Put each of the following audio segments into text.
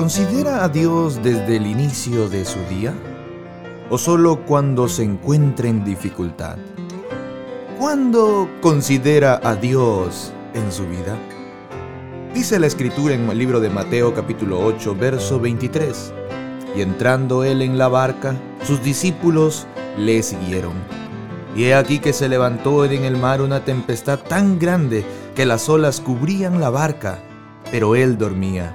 ¿Considera a Dios desde el inicio de su día? ¿O solo cuando se encuentra en dificultad? ¿Cuándo considera a Dios en su vida? Dice la escritura en el libro de Mateo capítulo 8, verso 23. Y entrando él en la barca, sus discípulos le siguieron. Y he aquí que se levantó en el mar una tempestad tan grande que las olas cubrían la barca, pero él dormía.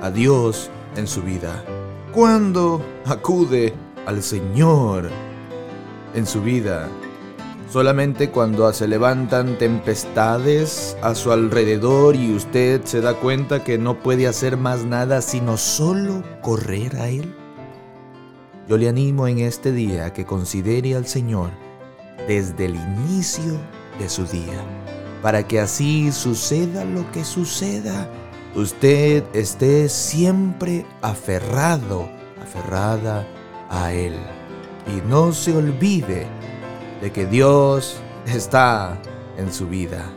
a Dios en su vida? ¿Cuándo acude al Señor en su vida? Solamente cuando se levantan tempestades a su alrededor y usted se da cuenta que no puede hacer más nada sino solo correr a Él. Yo le animo en este día a que considere al Señor desde el inicio de su día, para que así suceda lo que suceda usted esté siempre aferrado, aferrada a Él. Y no se olvide de que Dios está en su vida.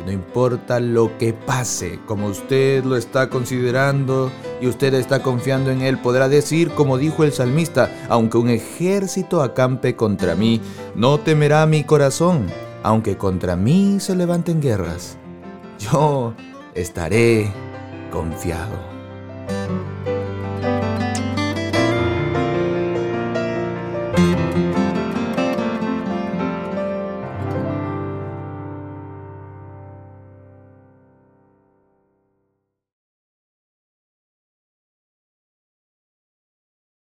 Y no importa lo que pase, como usted lo está considerando y usted está confiando en Él, podrá decir, como dijo el salmista, aunque un ejército acampe contra mí, no temerá mi corazón, aunque contra mí se levanten guerras. Yo estaré confiado.